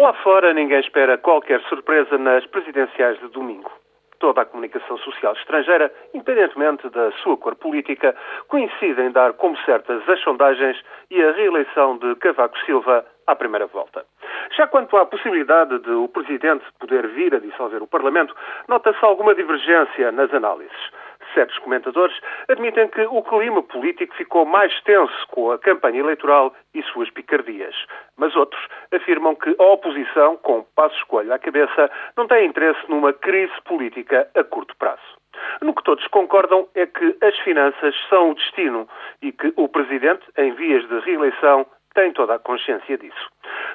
Lá fora, ninguém espera qualquer surpresa nas presidenciais de domingo. Toda a comunicação social estrangeira, independentemente da sua cor política, coincide em dar como certas as sondagens e a reeleição de Cavaco Silva à primeira volta. Já quanto à possibilidade de o Presidente poder vir a dissolver o Parlamento, nota-se alguma divergência nas análises. Certos comentadores admitem que o clima político ficou mais tenso com a campanha eleitoral e suas picardias. Mas outros afirmam que a oposição, com passo escolha à cabeça, não tem interesse numa crise política a curto prazo. No que todos concordam é que as finanças são o destino e que o Presidente, em vias de reeleição, tem toda a consciência disso.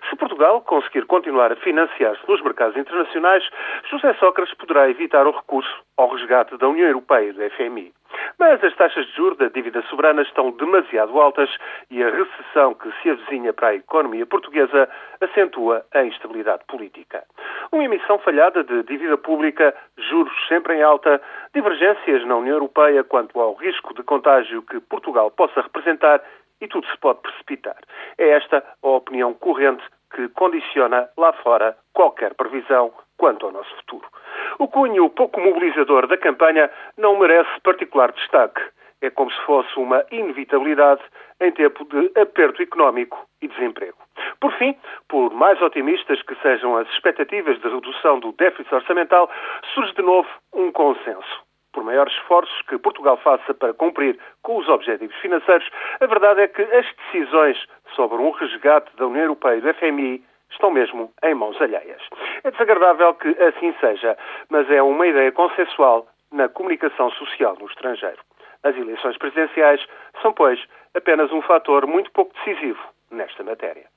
Se Portugal conseguir continuar a financiar-se nos mercados internacionais, José Sócrates poderá evitar o recurso ao resgate da União Europeia e do FMI. Mas as taxas de juros da dívida soberana estão demasiado altas e a recessão que se avizinha para a economia portuguesa acentua a instabilidade política. Uma emissão falhada de dívida pública, juros sempre em alta, divergências na União Europeia quanto ao risco de contágio que Portugal possa representar e tudo se pode precipitar. É esta a opinião corrente que condiciona lá fora qualquer previsão quanto ao nosso futuro. O cunho pouco mobilizador da campanha não merece particular destaque. É como se fosse uma inevitabilidade em tempo de aperto económico e desemprego. Por fim, por mais otimistas que sejam as expectativas de redução do déficit orçamental, surge de novo um consenso por maiores esforços que Portugal faça para cumprir com os objetivos financeiros, a verdade é que as decisões sobre um resgate da União Europeia e do FMI estão mesmo em mãos alheias. É desagradável que assim seja, mas é uma ideia consensual na comunicação social no estrangeiro. As eleições presidenciais são, pois, apenas um fator muito pouco decisivo nesta matéria.